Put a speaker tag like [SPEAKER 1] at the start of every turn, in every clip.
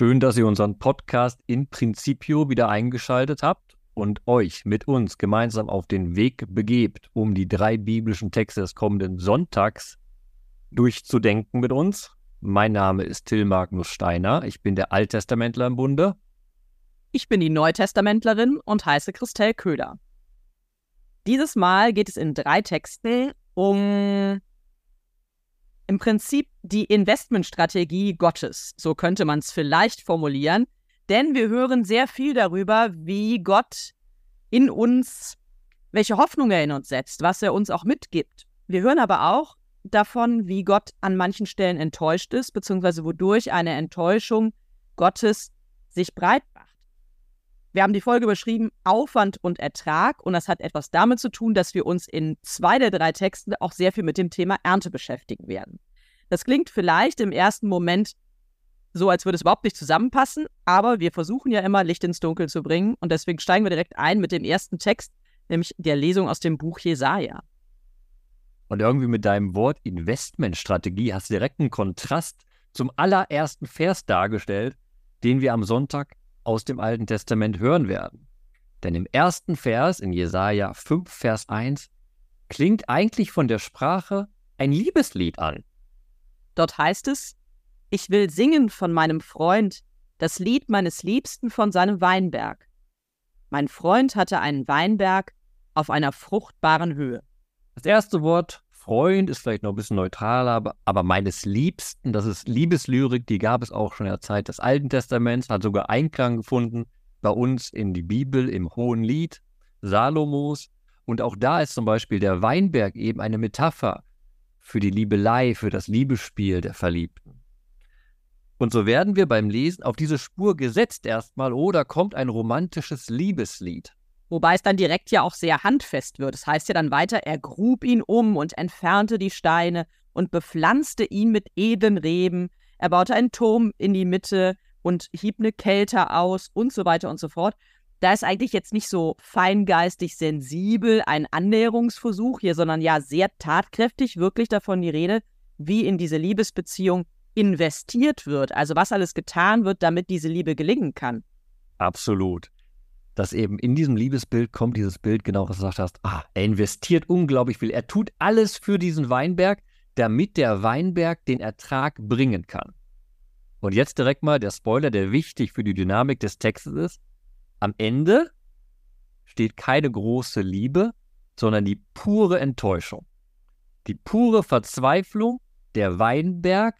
[SPEAKER 1] Schön, dass ihr unseren Podcast in Principio wieder eingeschaltet habt und euch mit uns gemeinsam auf den Weg begebt, um die drei biblischen Texte des kommenden Sonntags durchzudenken mit uns. Mein Name ist Till Magnus Steiner. Ich bin der Alttestamentler im Bunde.
[SPEAKER 2] Ich bin die Neutestamentlerin und heiße Christelle Köhler. Dieses Mal geht es in drei Texten um im Prinzip die Investmentstrategie Gottes. So könnte man es vielleicht formulieren. Denn wir hören sehr viel darüber, wie Gott in uns, welche Hoffnung er in uns setzt, was er uns auch mitgibt. Wir hören aber auch davon, wie Gott an manchen Stellen enttäuscht ist, beziehungsweise wodurch eine Enttäuschung Gottes sich breit. Wir haben die Folge beschrieben Aufwand und Ertrag und das hat etwas damit zu tun, dass wir uns in zwei der drei Texten auch sehr viel mit dem Thema Ernte beschäftigen werden. Das klingt vielleicht im ersten Moment so, als würde es überhaupt nicht zusammenpassen, aber wir versuchen ja immer Licht ins Dunkel zu bringen und deswegen steigen wir direkt ein mit dem ersten Text, nämlich der Lesung aus dem Buch Jesaja.
[SPEAKER 1] Und irgendwie mit deinem Wort Investmentstrategie hast du direkt einen Kontrast zum allerersten Vers dargestellt, den wir am Sonntag aus dem Alten Testament hören werden. Denn im ersten Vers in Jesaja 5, Vers 1 klingt eigentlich von der Sprache ein Liebeslied an.
[SPEAKER 2] Dort heißt es: Ich will singen von meinem Freund, das Lied meines Liebsten von seinem Weinberg. Mein Freund hatte einen Weinberg auf einer fruchtbaren Höhe.
[SPEAKER 1] Das erste Wort Freund ist vielleicht noch ein bisschen neutraler, aber, aber meines Liebsten, das ist Liebeslyrik, die gab es auch schon in der Zeit des Alten Testaments, hat sogar Einklang gefunden bei uns in die Bibel im Hohen Lied Salomos. Und auch da ist zum Beispiel der Weinberg eben eine Metapher für die Liebelei, für das Liebesspiel der Verliebten. Und so werden wir beim Lesen auf diese Spur gesetzt erstmal, oder kommt ein romantisches Liebeslied.
[SPEAKER 2] Wobei es dann direkt ja auch sehr handfest wird. Es das heißt ja dann weiter, er grub ihn um und entfernte die Steine und bepflanzte ihn mit edlen Reben. Er baute einen Turm in die Mitte und hieb eine Kälte aus und so weiter und so fort. Da ist eigentlich jetzt nicht so feingeistig sensibel ein Annäherungsversuch hier, sondern ja sehr tatkräftig wirklich davon die Rede, wie in diese Liebesbeziehung investiert wird. Also was alles getan wird, damit diese Liebe gelingen kann.
[SPEAKER 1] Absolut dass eben in diesem Liebesbild kommt dieses Bild, genau was du gesagt hast, ah, er investiert unglaublich viel. Er tut alles für diesen Weinberg, damit der Weinberg den Ertrag bringen kann. Und jetzt direkt mal der Spoiler, der wichtig für die Dynamik des Textes ist. Am Ende steht keine große Liebe, sondern die pure Enttäuschung. Die pure Verzweiflung, der Weinberg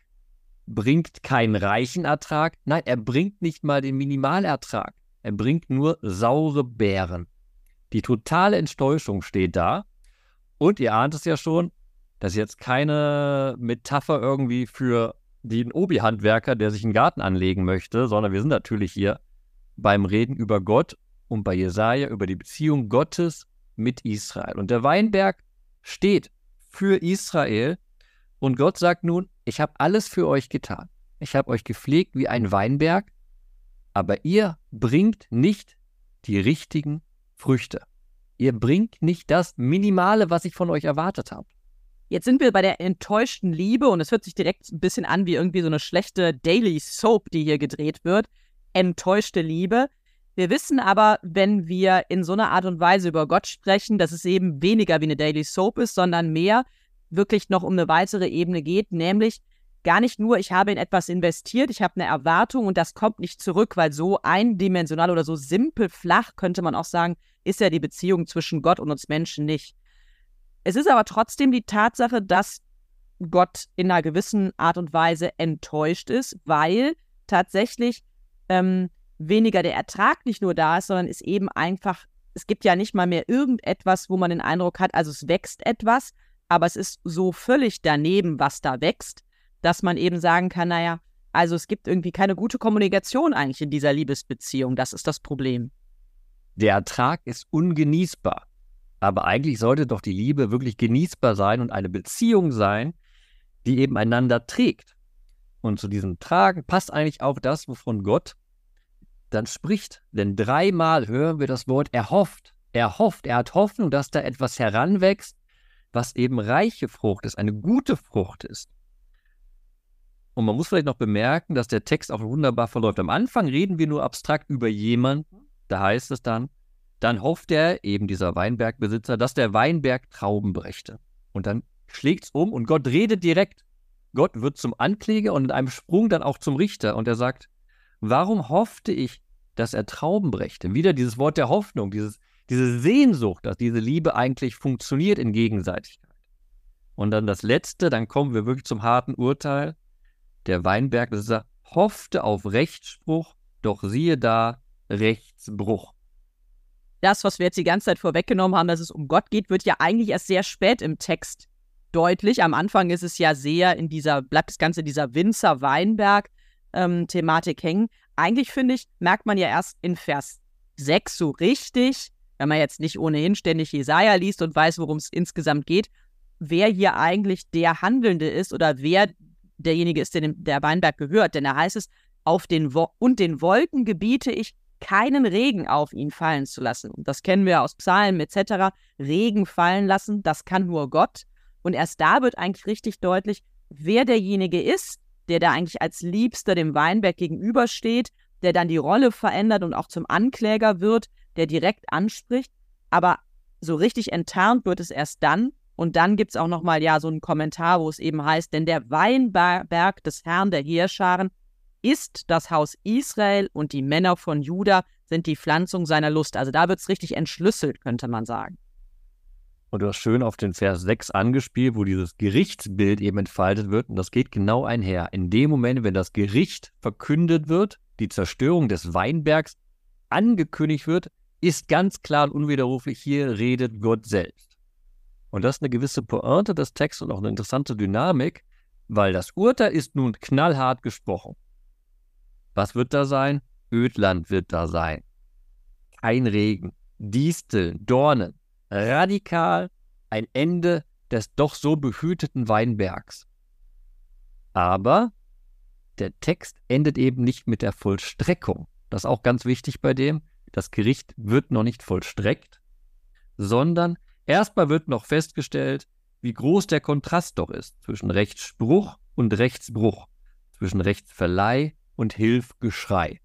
[SPEAKER 1] bringt keinen reichen Ertrag, nein, er bringt nicht mal den Minimalertrag. Er bringt nur saure Beeren. Die totale Enttäuschung steht da. Und ihr ahnt es ja schon, das ist jetzt keine Metapher irgendwie für den Obi-Handwerker, der sich einen Garten anlegen möchte, sondern wir sind natürlich hier beim Reden über Gott und bei Jesaja über die Beziehung Gottes mit Israel. Und der Weinberg steht für Israel und Gott sagt nun, ich habe alles für euch getan. Ich habe euch gepflegt wie ein Weinberg aber ihr bringt nicht die richtigen Früchte. Ihr bringt nicht das Minimale, was ich von euch erwartet habe.
[SPEAKER 2] Jetzt sind wir bei der enttäuschten Liebe und es hört sich direkt ein bisschen an wie irgendwie so eine schlechte Daily Soap, die hier gedreht wird. Enttäuschte Liebe. Wir wissen aber, wenn wir in so einer Art und Weise über Gott sprechen, dass es eben weniger wie eine Daily Soap ist, sondern mehr wirklich noch um eine weitere Ebene geht, nämlich gar nicht nur, ich habe in etwas investiert, ich habe eine Erwartung und das kommt nicht zurück, weil so eindimensional oder so simpel flach, könnte man auch sagen, ist ja die Beziehung zwischen Gott und uns Menschen nicht. Es ist aber trotzdem die Tatsache, dass Gott in einer gewissen Art und Weise enttäuscht ist, weil tatsächlich ähm, weniger der Ertrag nicht nur da ist, sondern es eben einfach, es gibt ja nicht mal mehr irgendetwas, wo man den Eindruck hat, also es wächst etwas, aber es ist so völlig daneben, was da wächst, dass man eben sagen kann, naja, also es gibt irgendwie keine gute Kommunikation eigentlich in dieser Liebesbeziehung. Das ist das Problem.
[SPEAKER 1] Der Ertrag ist ungenießbar. Aber eigentlich sollte doch die Liebe wirklich genießbar sein und eine Beziehung sein, die eben einander trägt. Und zu diesem Tragen passt eigentlich auch das, wovon Gott dann spricht. Denn dreimal hören wir das Wort erhofft. Er hofft, er hat Hoffnung, dass da etwas heranwächst, was eben reiche Frucht ist, eine gute Frucht ist. Und man muss vielleicht noch bemerken, dass der Text auch wunderbar verläuft. Am Anfang reden wir nur abstrakt über jemanden. Da heißt es dann, dann hofft er, eben dieser Weinbergbesitzer, dass der Weinberg Trauben brächte. Und dann schlägt es um und Gott redet direkt. Gott wird zum Ankläger und in einem Sprung dann auch zum Richter. Und er sagt, warum hoffte ich, dass er Trauben brächte? Wieder dieses Wort der Hoffnung, dieses, diese Sehnsucht, dass diese Liebe eigentlich funktioniert in Gegenseitigkeit. Und dann das Letzte, dann kommen wir wirklich zum harten Urteil. Der Weinbergbesitzer hoffte auf Rechtsspruch, doch siehe da, Rechtsbruch.
[SPEAKER 2] Das, was wir jetzt die ganze Zeit vorweggenommen haben, dass es um Gott geht, wird ja eigentlich erst sehr spät im Text deutlich. Am Anfang ist es ja sehr in dieser, bleibt das Ganze in dieser Winzer-Weinberg-Thematik ähm, hängen. Eigentlich finde ich, merkt man ja erst in Vers 6 so richtig, wenn man jetzt nicht ohnehin ständig Jesaja liest und weiß, worum es insgesamt geht, wer hier eigentlich der Handelnde ist oder wer derjenige ist, der der Weinberg gehört. Denn da heißt es, auf den Wo und den Wolken gebiete ich, keinen Regen auf ihn fallen zu lassen. Das kennen wir aus Psalmen etc. Regen fallen lassen, das kann nur Gott. Und erst da wird eigentlich richtig deutlich, wer derjenige ist, der da eigentlich als Liebster dem Weinberg gegenübersteht, der dann die Rolle verändert und auch zum Ankläger wird, der direkt anspricht. Aber so richtig enttarnt wird es erst dann. Und dann gibt es auch nochmal ja so einen Kommentar, wo es eben heißt, denn der Weinberg des Herrn der Heerscharen ist das Haus Israel und die Männer von Juda sind die Pflanzung seiner Lust. Also da wird es richtig entschlüsselt, könnte man sagen.
[SPEAKER 1] Und du hast schön auf den Vers 6 angespielt, wo dieses Gerichtsbild eben entfaltet wird. Und das geht genau einher. In dem Moment, wenn das Gericht verkündet wird, die Zerstörung des Weinbergs angekündigt wird, ist ganz klar und unwiderruflich, hier redet Gott selbst. Und das ist eine gewisse Pointe des Textes und auch eine interessante Dynamik, weil das Urteil ist nun knallhart gesprochen. Was wird da sein? Ödland wird da sein. Kein Regen, Disteln, Dornen, radikal ein Ende des doch so behüteten Weinbergs. Aber der Text endet eben nicht mit der Vollstreckung. Das ist auch ganz wichtig bei dem. Das Gericht wird noch nicht vollstreckt, sondern erstmal wird noch festgestellt, wie groß der Kontrast doch ist zwischen Rechtsspruch und Rechtsbruch, zwischen Rechtsverleih und Hilfgeschrei.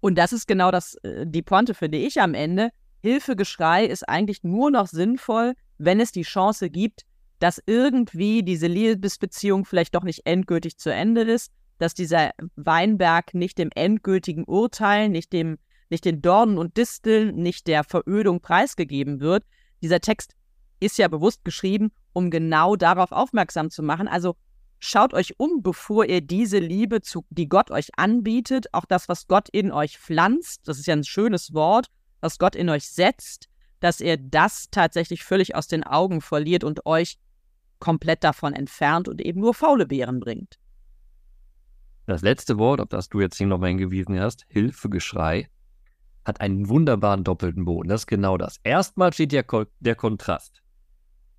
[SPEAKER 2] Und das ist genau das, äh, die Pointe, finde ich, am Ende. Hilfegeschrei ist eigentlich nur noch sinnvoll, wenn es die Chance gibt, dass irgendwie diese Liebesbeziehung vielleicht doch nicht endgültig zu Ende ist, dass dieser Weinberg nicht dem endgültigen Urteil, nicht dem, nicht den Dornen und Disteln, nicht der Verödung preisgegeben wird. Dieser Text ist ja bewusst geschrieben, um genau darauf aufmerksam zu machen. Also schaut euch um, bevor ihr diese Liebe, zu, die Gott euch anbietet, auch das, was Gott in euch pflanzt, das ist ja ein schönes Wort, was Gott in euch setzt, dass ihr das tatsächlich völlig aus den Augen verliert und euch komplett davon entfernt und eben nur faule Beeren bringt.
[SPEAKER 1] Das letzte Wort, auf das du jetzt hier nochmal hingewiesen hast, Hilfegeschrei, hat einen wunderbaren doppelten Boden. Das ist genau das. Erstmal steht der, Ko der Kontrast.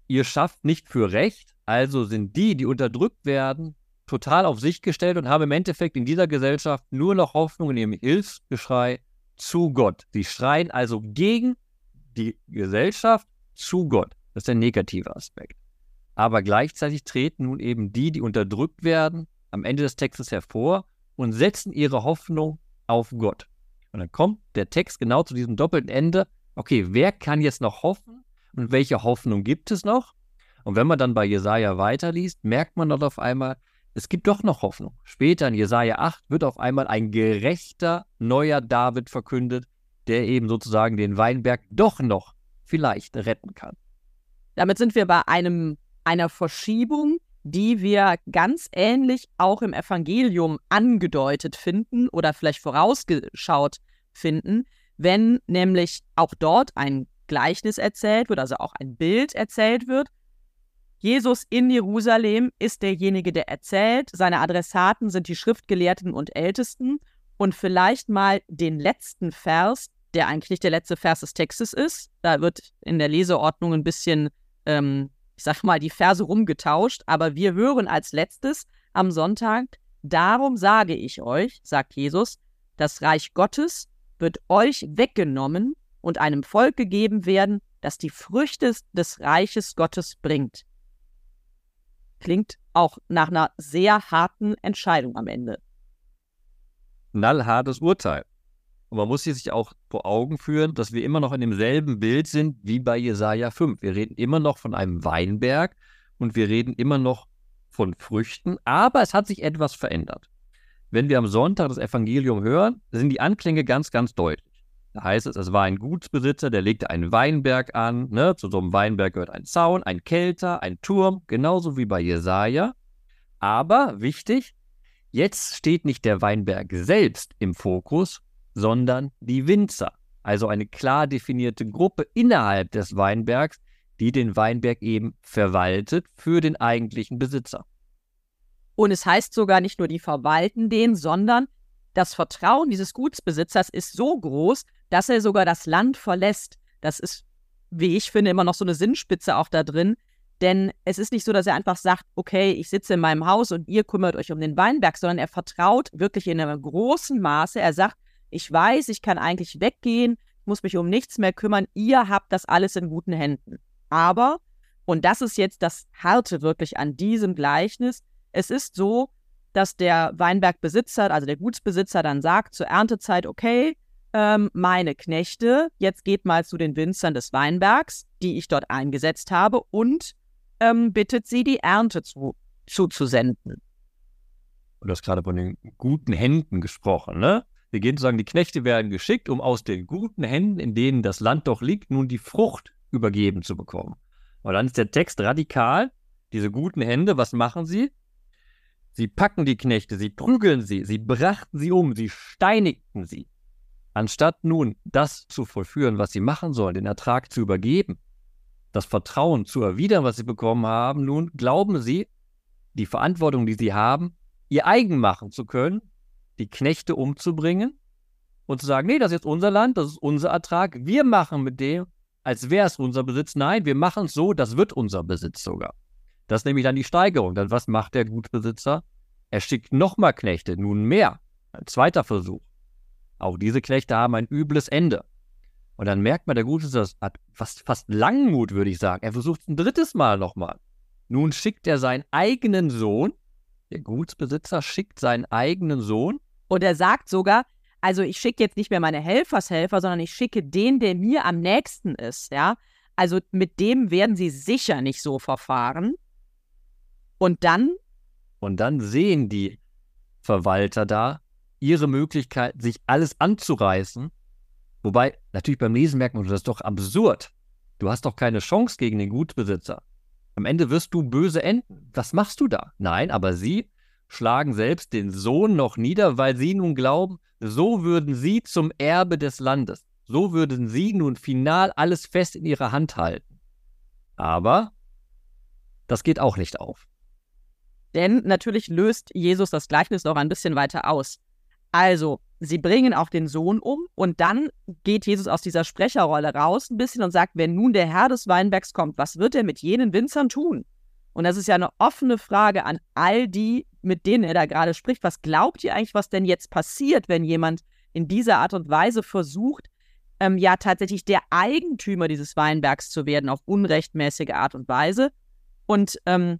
[SPEAKER 1] Ihr schafft nicht für Recht, also sind die, die unterdrückt werden, total auf sich gestellt und haben im Endeffekt in dieser Gesellschaft nur noch Hoffnung in ihrem Hilfsgeschrei zu Gott. Sie schreien also gegen die Gesellschaft zu Gott. Das ist der negative Aspekt. Aber gleichzeitig treten nun eben die, die unterdrückt werden, am Ende des Textes hervor und setzen ihre Hoffnung auf Gott. Und dann kommt der Text genau zu diesem doppelten Ende. Okay, wer kann jetzt noch hoffen und welche Hoffnung gibt es noch? Und wenn man dann bei Jesaja weiterliest, merkt man dort auf einmal, es gibt doch noch Hoffnung. Später in Jesaja 8 wird auf einmal ein gerechter neuer David verkündet, der eben sozusagen den Weinberg doch noch vielleicht retten kann.
[SPEAKER 2] Damit sind wir bei einem, einer Verschiebung, die wir ganz ähnlich auch im Evangelium angedeutet finden oder vielleicht vorausgeschaut finden, wenn nämlich auch dort ein Gleichnis erzählt wird, also auch ein Bild erzählt wird Jesus in Jerusalem ist derjenige, der erzählt. Seine Adressaten sind die Schriftgelehrten und Ältesten. Und vielleicht mal den letzten Vers, der eigentlich nicht der letzte Vers des Textes ist. Da wird in der Leseordnung ein bisschen, ähm, ich sag mal, die Verse rumgetauscht. Aber wir hören als letztes am Sonntag, darum sage ich euch, sagt Jesus, das Reich Gottes wird euch weggenommen und einem Volk gegeben werden, das die Früchte des Reiches Gottes bringt. Klingt auch nach einer sehr harten Entscheidung am Ende.
[SPEAKER 1] Knallhartes Urteil. Und man muss sich auch vor Augen führen, dass wir immer noch in demselben Bild sind wie bei Jesaja 5. Wir reden immer noch von einem Weinberg und wir reden immer noch von Früchten, aber es hat sich etwas verändert. Wenn wir am Sonntag das Evangelium hören, sind die Anklänge ganz, ganz deutlich. Da heißt es, es war ein Gutsbesitzer, der legte einen Weinberg an. Ne? Zu so einem Weinberg gehört ein Zaun, ein Kelter, ein Turm, genauso wie bei Jesaja. Aber wichtig, jetzt steht nicht der Weinberg selbst im Fokus, sondern die Winzer. Also eine klar definierte Gruppe innerhalb des Weinbergs, die den Weinberg eben verwaltet für den eigentlichen Besitzer.
[SPEAKER 2] Und es heißt sogar nicht nur, die verwalten den, sondern das Vertrauen dieses Gutsbesitzers ist so groß, dass er sogar das Land verlässt. Das ist, wie ich finde, immer noch so eine Sinnspitze auch da drin. Denn es ist nicht so, dass er einfach sagt, okay, ich sitze in meinem Haus und ihr kümmert euch um den Weinberg, sondern er vertraut wirklich in einem großen Maße. Er sagt, ich weiß, ich kann eigentlich weggehen, muss mich um nichts mehr kümmern, ihr habt das alles in guten Händen. Aber, und das ist jetzt das Harte wirklich an diesem Gleichnis, es ist so, dass der Weinbergbesitzer, also der Gutsbesitzer, dann sagt zur Erntezeit, okay, ähm, meine Knechte, jetzt geht mal zu den Winzern des Weinbergs, die ich dort eingesetzt habe, und ähm, bittet sie, die Ernte zu, zuzusenden.
[SPEAKER 1] Du hast gerade von den guten Händen gesprochen, ne? Wir gehen zu sagen, die Knechte werden geschickt, um aus den guten Händen, in denen das Land doch liegt, nun die Frucht übergeben zu bekommen. Und dann ist der Text radikal. Diese guten Hände, was machen sie? Sie packen die Knechte, sie prügeln sie, sie brachten sie um, sie steinigten sie. Anstatt nun das zu vollführen, was sie machen sollen, den Ertrag zu übergeben, das Vertrauen zu erwidern, was sie bekommen haben, nun glauben sie, die Verantwortung, die sie haben, ihr eigen machen zu können, die Knechte umzubringen und zu sagen, nee, das ist jetzt unser Land, das ist unser Ertrag, wir machen mit dem, als wäre es unser Besitz. Nein, wir machen es so, das wird unser Besitz sogar. Das ist nämlich dann die Steigerung. Dann was macht der Gutbesitzer? Er schickt nochmal Knechte, nun mehr. Ein zweiter Versuch. Auch diese Knechte haben ein übles Ende. Und dann merkt man, der Gutbesitzer hat fast, fast Langmut, würde ich sagen. Er versucht ein drittes Mal nochmal. Nun schickt er seinen eigenen Sohn, der Gutsbesitzer schickt seinen eigenen Sohn.
[SPEAKER 2] Und er sagt sogar, also ich schicke jetzt nicht mehr meine Helfershelfer, sondern ich schicke den, der mir am nächsten ist, ja. Also mit dem werden sie sicher nicht so verfahren. Und dann?
[SPEAKER 1] Und dann sehen die Verwalter da ihre Möglichkeit, sich alles anzureißen. Wobei, natürlich beim Lesen merkt man, das ist doch absurd. Du hast doch keine Chance gegen den Gutbesitzer. Am Ende wirst du böse enden. Was machst du da? Nein, aber sie schlagen selbst den Sohn noch nieder, weil sie nun glauben, so würden sie zum Erbe des Landes. So würden sie nun final alles fest in ihrer Hand halten. Aber das geht auch nicht auf.
[SPEAKER 2] Denn natürlich löst Jesus das Gleichnis noch ein bisschen weiter aus. Also, sie bringen auch den Sohn um und dann geht Jesus aus dieser Sprecherrolle raus ein bisschen und sagt, wenn nun der Herr des Weinbergs kommt, was wird er mit jenen Winzern tun? Und das ist ja eine offene Frage an all die, mit denen er da gerade spricht. Was glaubt ihr eigentlich, was denn jetzt passiert, wenn jemand in dieser Art und Weise versucht, ähm, ja tatsächlich der Eigentümer dieses Weinbergs zu werden auf unrechtmäßige Art und Weise? Und ähm,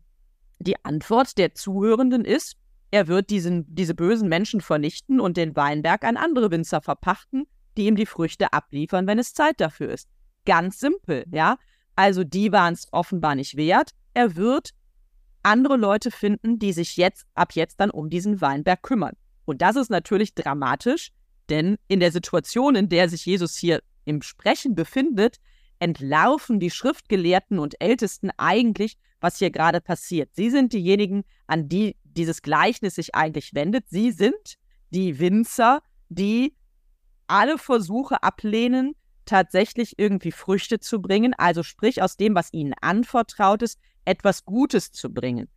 [SPEAKER 2] die Antwort der Zuhörenden ist, er wird diesen, diese bösen Menschen vernichten und den Weinberg an andere Winzer verpachten, die ihm die Früchte abliefern, wenn es Zeit dafür ist. Ganz simpel, ja. Also die waren es offenbar nicht wert. Er wird andere Leute finden, die sich jetzt ab jetzt dann um diesen Weinberg kümmern. Und das ist natürlich dramatisch, denn in der Situation, in der sich Jesus hier im Sprechen befindet, entlarven die Schriftgelehrten und Ältesten eigentlich, was hier gerade passiert. Sie sind diejenigen, an die dieses Gleichnis sich eigentlich wendet. Sie sind die Winzer, die alle Versuche ablehnen, tatsächlich irgendwie Früchte zu bringen, also sprich aus dem, was ihnen anvertraut ist, etwas Gutes zu bringen.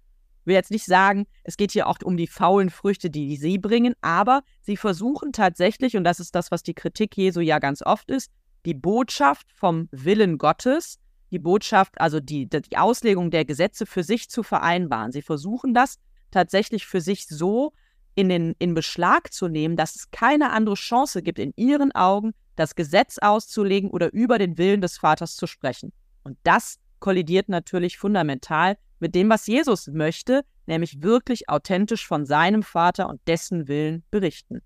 [SPEAKER 2] Ich will jetzt nicht sagen, es geht hier auch um die faulen Früchte, die sie bringen, aber sie versuchen tatsächlich, und das ist das, was die Kritik Jesu ja ganz oft ist, die Botschaft vom Willen Gottes, die Botschaft, also die, die Auslegung der Gesetze für sich zu vereinbaren. Sie versuchen das tatsächlich für sich so in, den, in Beschlag zu nehmen, dass es keine andere Chance gibt, in ihren Augen das Gesetz auszulegen oder über den Willen des Vaters zu sprechen. Und das kollidiert natürlich fundamental mit dem, was Jesus möchte, nämlich wirklich authentisch von seinem Vater und dessen Willen berichten.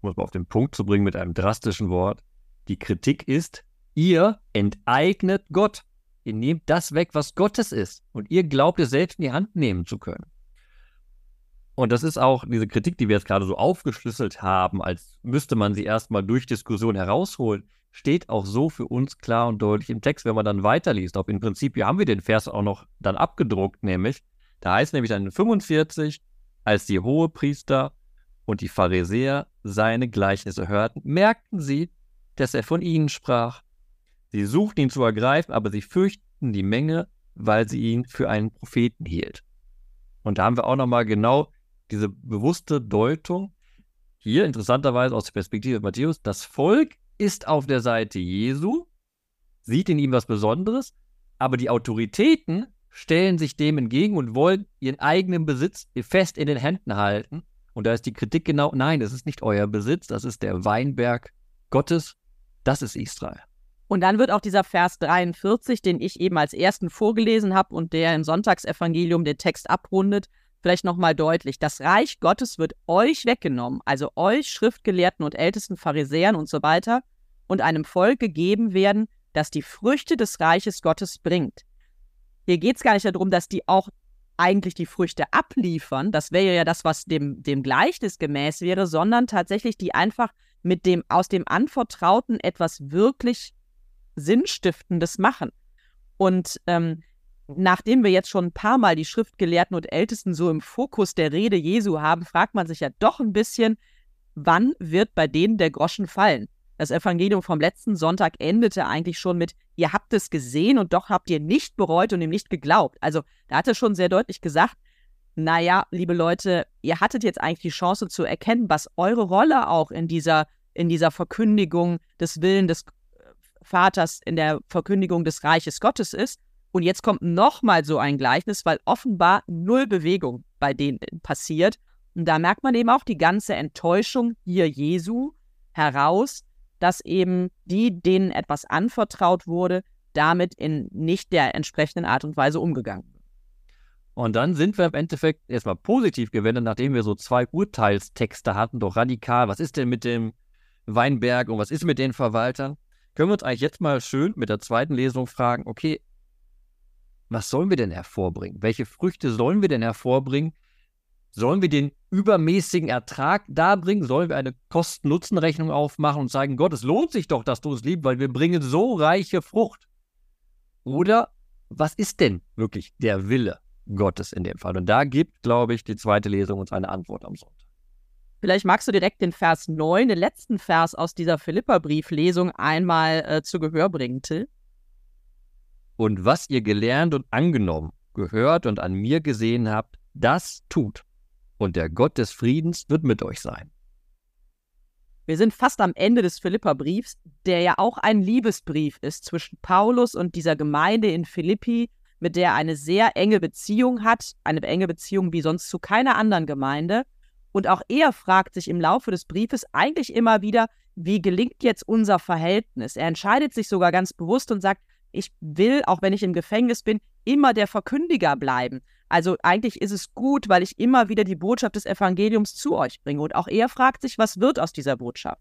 [SPEAKER 1] Um es mal auf den Punkt zu bringen mit einem drastischen Wort. Die Kritik ist, ihr enteignet Gott. Ihr nehmt das weg, was Gottes ist. Und ihr glaubt es selbst in die Hand nehmen zu können. Und das ist auch diese Kritik, die wir jetzt gerade so aufgeschlüsselt haben, als müsste man sie erstmal durch Diskussion herausholen, steht auch so für uns klar und deutlich im Text, wenn man dann weiterliest. Auch im Prinzip, haben wir den Vers auch noch dann abgedruckt, nämlich, da heißt nämlich dann in 45, als die Hohepriester und die Pharisäer seine Gleichnisse hörten, merkten sie, dass er von ihnen sprach. Sie suchten ihn zu ergreifen, aber sie fürchten die Menge, weil sie ihn für einen Propheten hielt. Und da haben wir auch nochmal genau diese bewusste Deutung, hier interessanterweise aus der Perspektive Matthäus, das Volk ist auf der Seite Jesu, sieht in ihm was Besonderes, aber die Autoritäten stellen sich dem entgegen und wollen ihren eigenen Besitz fest in den Händen halten. Und da ist die Kritik genau, nein, das ist nicht euer Besitz, das ist der Weinberg Gottes, das ist Israel.
[SPEAKER 2] Und dann wird auch dieser Vers 43, den ich eben als ersten vorgelesen habe und der im Sonntagsevangelium den Text abrundet, vielleicht nochmal deutlich. Das Reich Gottes wird euch weggenommen, also euch Schriftgelehrten und ältesten Pharisäern und so weiter, und einem Volk gegeben werden, das die Früchte des Reiches Gottes bringt. Hier geht es gar nicht darum, dass die auch eigentlich die Früchte abliefern, das wäre ja das, was dem, dem Gleichnis gemäß wäre, sondern tatsächlich die einfach mit dem aus dem Anvertrauten etwas wirklich Sinnstiftendes machen. Und ähm, nachdem wir jetzt schon ein paar Mal die Schriftgelehrten und Ältesten so im Fokus der Rede Jesu haben, fragt man sich ja doch ein bisschen, wann wird bei denen der Groschen fallen? Das Evangelium vom letzten Sonntag endete eigentlich schon mit, ihr habt es gesehen und doch habt ihr nicht bereut und ihm nicht geglaubt. Also da hat er schon sehr deutlich gesagt, naja, liebe Leute, ihr hattet jetzt eigentlich die Chance zu erkennen, was eure Rolle auch in dieser, in dieser Verkündigung des Willens des Vaters, in der Verkündigung des Reiches Gottes ist. Und jetzt kommt nochmal so ein Gleichnis, weil offenbar null Bewegung bei denen passiert. Und da merkt man eben auch die ganze Enttäuschung hier Jesu heraus, dass eben die, denen etwas anvertraut wurde, damit in nicht der entsprechenden Art und Weise umgegangen wird.
[SPEAKER 1] Und dann sind wir im Endeffekt erstmal positiv gewendet, nachdem wir so zwei Urteilstexte hatten, doch radikal. Was ist denn mit dem Weinberg und was ist mit den Verwaltern? Können wir uns eigentlich jetzt mal schön mit der zweiten Lesung fragen, okay, was sollen wir denn hervorbringen? Welche Früchte sollen wir denn hervorbringen? Sollen wir den übermäßigen Ertrag darbringen? Sollen wir eine Kosten-Nutzen-Rechnung aufmachen und sagen, Gott, es lohnt sich doch, dass du es liebst, weil wir bringen so reiche Frucht? Oder was ist denn wirklich der Wille Gottes in dem Fall? Und da gibt, glaube ich, die zweite Lesung uns eine Antwort am Sonntag.
[SPEAKER 2] Vielleicht magst du direkt den Vers 9, den letzten Vers aus dieser Philippa-Brieflesung, einmal äh, zu Gehör bringen, Till.
[SPEAKER 1] Und was ihr gelernt und angenommen, gehört und an mir gesehen habt, das tut. Und der Gott des Friedens wird mit euch sein.
[SPEAKER 2] Wir sind fast am Ende des Philipperbriefs, der ja auch ein Liebesbrief ist zwischen Paulus und dieser Gemeinde in Philippi, mit der er eine sehr enge Beziehung hat, eine enge Beziehung wie sonst zu keiner anderen Gemeinde. Und auch er fragt sich im Laufe des Briefes eigentlich immer wieder, wie gelingt jetzt unser Verhältnis? Er entscheidet sich sogar ganz bewusst und sagt, ich will, auch wenn ich im Gefängnis bin, immer der Verkündiger bleiben. Also eigentlich ist es gut, weil ich immer wieder die Botschaft des Evangeliums zu euch bringe. Und auch er fragt sich, was wird aus dieser Botschaft?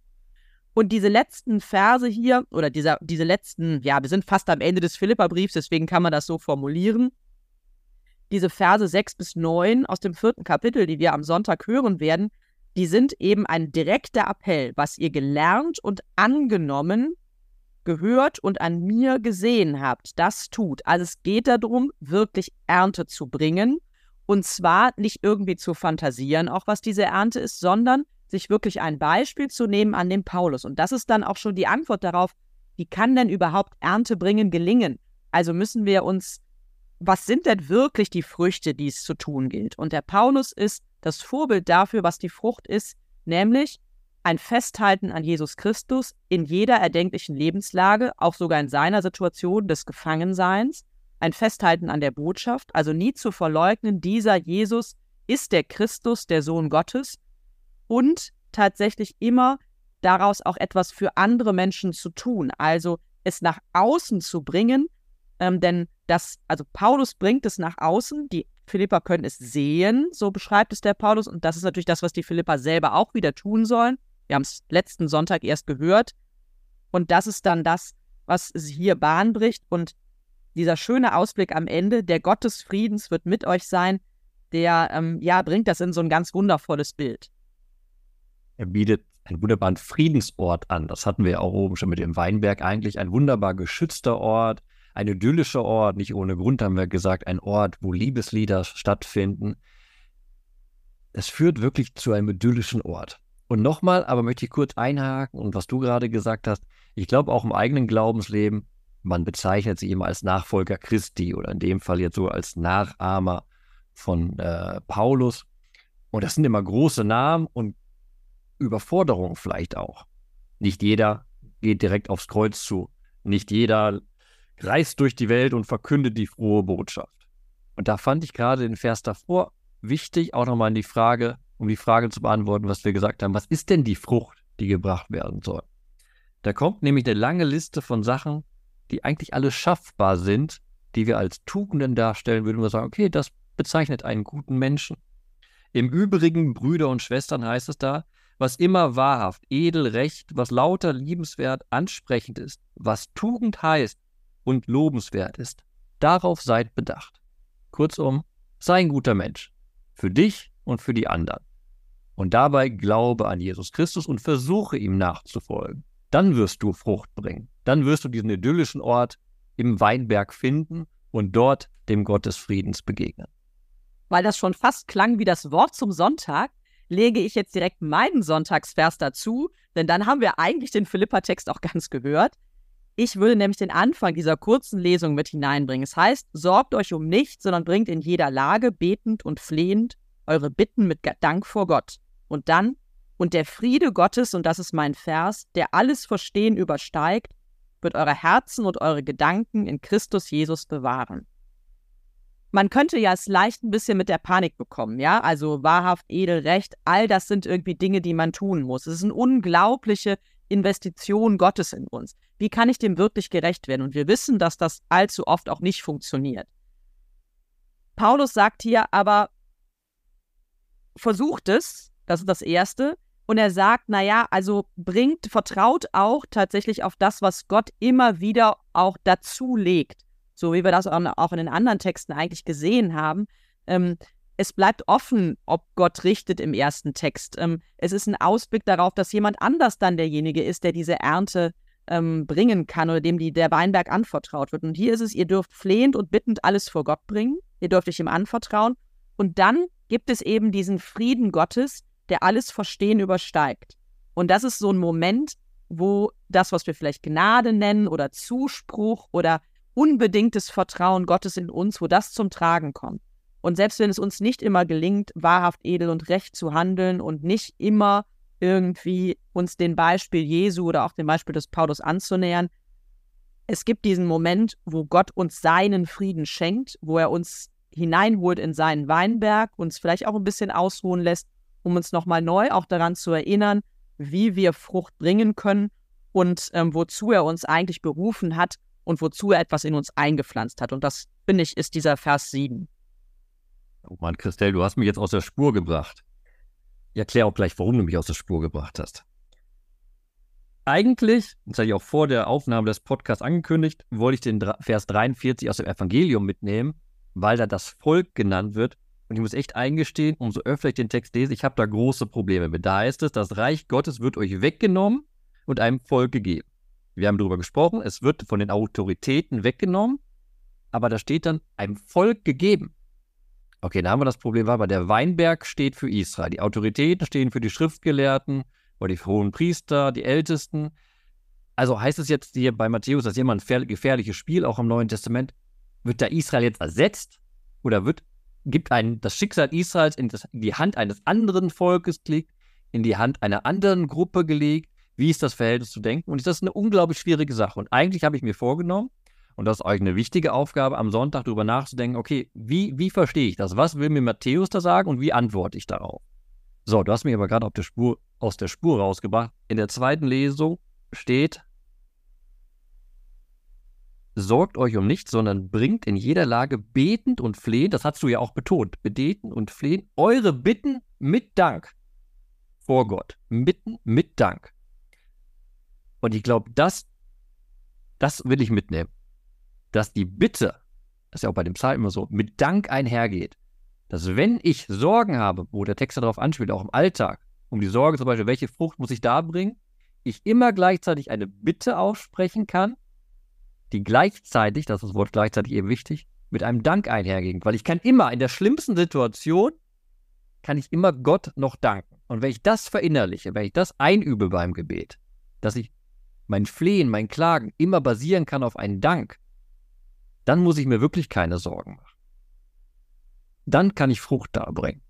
[SPEAKER 2] Und diese letzten Verse hier, oder dieser, diese letzten, ja, wir sind fast am Ende des Philipperbriefs, deswegen kann man das so formulieren. Diese Verse 6 bis 9 aus dem vierten Kapitel, die wir am Sonntag hören werden, die sind eben ein direkter Appell, was ihr gelernt und angenommen gehört und an mir gesehen habt, das tut. Also es geht darum, wirklich Ernte zu bringen. Und zwar nicht irgendwie zu fantasieren, auch was diese Ernte ist, sondern sich wirklich ein Beispiel zu nehmen an dem Paulus. Und das ist dann auch schon die Antwort darauf, wie kann denn überhaupt Ernte bringen gelingen? Also müssen wir uns, was sind denn wirklich die Früchte, die es zu tun gilt? Und der Paulus ist das Vorbild dafür, was die Frucht ist, nämlich ein Festhalten an Jesus Christus in jeder erdenklichen Lebenslage, auch sogar in seiner Situation des Gefangenseins, ein Festhalten an der Botschaft, also nie zu verleugnen, dieser Jesus ist der Christus, der Sohn Gottes und tatsächlich immer daraus auch etwas für andere Menschen zu tun, also es nach außen zu bringen, ähm, denn dass, also Paulus bringt es nach außen, die Philippa können es sehen, so beschreibt es der Paulus, und das ist natürlich das, was die Philippa selber auch wieder tun sollen. Wir haben es letzten Sonntag erst gehört. Und das ist dann das, was hier Bahn bricht. Und dieser schöne Ausblick am Ende, der Gott des Friedens wird mit euch sein, der ähm, ja bringt das in so ein ganz wundervolles Bild.
[SPEAKER 1] Er bietet einen wunderbaren Friedensort an. Das hatten wir ja auch oben schon mit dem Weinberg eigentlich. Ein wunderbar geschützter Ort, ein idyllischer Ort, nicht ohne Grund haben wir gesagt, ein Ort, wo Liebeslieder stattfinden. Es führt wirklich zu einem idyllischen Ort. Und nochmal, aber möchte ich kurz einhaken und was du gerade gesagt hast, ich glaube auch im eigenen Glaubensleben, man bezeichnet sich immer als Nachfolger Christi oder in dem Fall jetzt so als Nachahmer von äh, Paulus. Und das sind immer große Namen und Überforderungen vielleicht auch. Nicht jeder geht direkt aufs Kreuz zu. Nicht jeder reist durch die Welt und verkündet die frohe Botschaft. Und da fand ich gerade den Vers davor wichtig, auch nochmal in die Frage, um die Frage zu beantworten, was wir gesagt haben, was ist denn die Frucht, die gebracht werden soll? Da kommt nämlich eine lange Liste von Sachen, die eigentlich alle schaffbar sind, die wir als Tugenden darstellen würden, wir sagen, okay, das bezeichnet einen guten Menschen. Im Übrigen, Brüder und Schwestern heißt es da, was immer wahrhaft, edel, recht, was lauter, liebenswert, ansprechend ist, was Tugend heißt, und lobenswert ist. Darauf seid bedacht. Kurzum, sei ein guter Mensch. Für dich und für die anderen. Und dabei glaube an Jesus Christus und versuche ihm nachzufolgen. Dann wirst du Frucht bringen. Dann wirst du diesen idyllischen Ort im Weinberg finden und dort dem Gott des Friedens begegnen.
[SPEAKER 2] Weil das schon fast klang wie das Wort zum Sonntag, lege ich jetzt direkt meinen Sonntagsvers dazu, denn dann haben wir eigentlich den Philippa-Text auch ganz gehört. Ich würde nämlich den Anfang dieser kurzen Lesung mit hineinbringen. Es heißt, sorgt euch um nichts, sondern bringt in jeder Lage betend und flehend eure Bitten mit Dank vor Gott. Und dann, und der Friede Gottes, und das ist mein Vers, der alles Verstehen übersteigt, wird eure Herzen und eure Gedanken in Christus Jesus bewahren. Man könnte ja es leicht ein bisschen mit der Panik bekommen, ja? Also wahrhaft, edel, recht, all das sind irgendwie Dinge, die man tun muss. Es ist eine unglaubliche Investition Gottes in uns. Wie kann ich dem wirklich gerecht werden? Und wir wissen, dass das allzu oft auch nicht funktioniert. Paulus sagt hier aber, versucht es, das ist das Erste, und er sagt, naja, also bringt, vertraut auch tatsächlich auf das, was Gott immer wieder auch dazu legt. So wie wir das auch in den anderen Texten eigentlich gesehen haben. Ähm, es bleibt offen, ob Gott richtet im ersten Text. Ähm, es ist ein Ausblick darauf, dass jemand anders dann derjenige ist, der diese Ernte ähm, bringen kann oder dem die, der Weinberg anvertraut wird. Und hier ist es, ihr dürft flehend und bittend alles vor Gott bringen. Ihr dürft euch ihm anvertrauen. Und dann gibt es eben diesen Frieden Gottes, der alles Verstehen übersteigt. Und das ist so ein Moment, wo das, was wir vielleicht Gnade nennen oder Zuspruch oder unbedingtes Vertrauen Gottes in uns, wo das zum Tragen kommt. Und selbst wenn es uns nicht immer gelingt, wahrhaft edel und recht zu handeln und nicht immer irgendwie uns den Beispiel Jesu oder auch dem Beispiel des Paulus anzunähern, es gibt diesen Moment, wo Gott uns seinen Frieden schenkt, wo er uns hineinholt in seinen Weinberg, uns vielleicht auch ein bisschen ausruhen lässt, um uns nochmal neu auch daran zu erinnern, wie wir Frucht bringen können und ähm, wozu er uns eigentlich berufen hat und wozu er etwas in uns eingepflanzt hat. Und das, finde ich, ist dieser Vers 7.
[SPEAKER 1] Oh Mann, Christelle, du hast mich jetzt aus der Spur gebracht. Ich erkläre auch gleich, warum du mich aus der Spur gebracht hast. Eigentlich, das hatte ich auch vor der Aufnahme des Podcasts angekündigt, wollte ich den Vers 43 aus dem Evangelium mitnehmen, weil da das Volk genannt wird. Und ich muss echt eingestehen, umso öfter ich den Text lese, ich habe da große Probleme mit. Da heißt es, das Reich Gottes wird euch weggenommen und einem Volk gegeben. Wir haben darüber gesprochen, es wird von den Autoritäten weggenommen, aber da steht dann einem Volk gegeben. Okay, da haben wir das Problem, weil der Weinberg steht für Israel. Die Autoritäten stehen für die Schriftgelehrten oder die hohen Priester, die Ältesten. Also heißt es jetzt hier bei Matthäus, dass jemand ein gefährliches Spiel, auch im Neuen Testament, wird da Israel jetzt ersetzt? Oder wird, gibt ein, das Schicksal Israels in, das, in die Hand eines anderen Volkes gelegt, in die Hand einer anderen Gruppe gelegt? Wie ist das Verhältnis zu denken? Und das ist eine unglaublich schwierige Sache. Und eigentlich habe ich mir vorgenommen, und das ist euch eine wichtige Aufgabe, am Sonntag darüber nachzudenken, okay, wie, wie verstehe ich das? Was will mir Matthäus da sagen und wie antworte ich darauf? So, du hast mich aber gerade auf der Spur, aus der Spur rausgebracht. In der zweiten Lesung steht, sorgt euch um nichts, sondern bringt in jeder Lage betend und flehend, das hast du ja auch betont, beten und flehen, eure Bitten mit Dank vor Gott. Mitten mit Dank. Und ich glaube, das, das will ich mitnehmen. Dass die Bitte, das ist ja auch bei dem Psalm immer so, mit Dank einhergeht. Dass wenn ich Sorgen habe, wo der Text darauf anspielt, auch im Alltag, um die Sorge zum Beispiel, welche Frucht muss ich da bringen, ich immer gleichzeitig eine Bitte aussprechen kann, die gleichzeitig, das ist das Wort gleichzeitig eben wichtig, mit einem Dank einhergeht. Weil ich kann immer in der schlimmsten Situation, kann ich immer Gott noch danken. Und wenn ich das verinnerliche, wenn ich das einübe beim Gebet, dass ich mein Flehen, mein Klagen immer basieren kann auf einen Dank, dann muss ich mir wirklich keine Sorgen machen. Dann kann ich Frucht darbringen.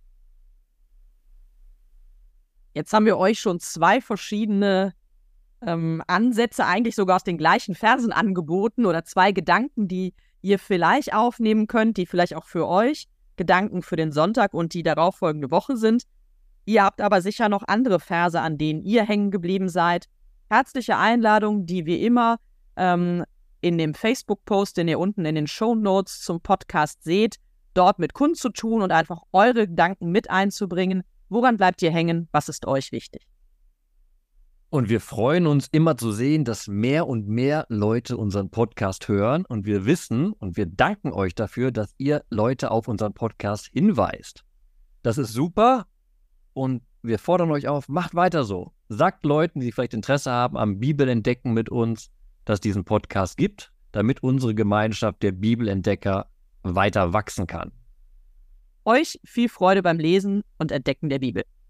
[SPEAKER 2] Jetzt haben wir euch schon zwei verschiedene ähm, Ansätze, eigentlich sogar aus den gleichen Versen angeboten oder zwei Gedanken, die ihr vielleicht aufnehmen könnt, die vielleicht auch für euch Gedanken für den Sonntag und die darauffolgende Woche sind. Ihr habt aber sicher noch andere Verse, an denen ihr hängen geblieben seid. Herzliche Einladung, die wie immer ähm, in dem Facebook-Post, den ihr unten in den Show Notes zum Podcast seht, dort mit kundzutun und einfach eure Gedanken mit einzubringen. Woran bleibt ihr hängen? Was ist euch wichtig?
[SPEAKER 1] Und wir freuen uns immer zu sehen, dass mehr und mehr Leute unseren Podcast hören. Und wir wissen und wir danken euch dafür, dass ihr Leute auf unseren Podcast hinweist. Das ist super. Und wir fordern euch auf, macht weiter so. Sagt Leuten, die vielleicht Interesse haben am Bibelentdecken mit uns, dass es diesen Podcast gibt, damit unsere Gemeinschaft der Bibelentdecker weiter wachsen kann.
[SPEAKER 2] Euch viel Freude beim Lesen und Entdecken der Bibel.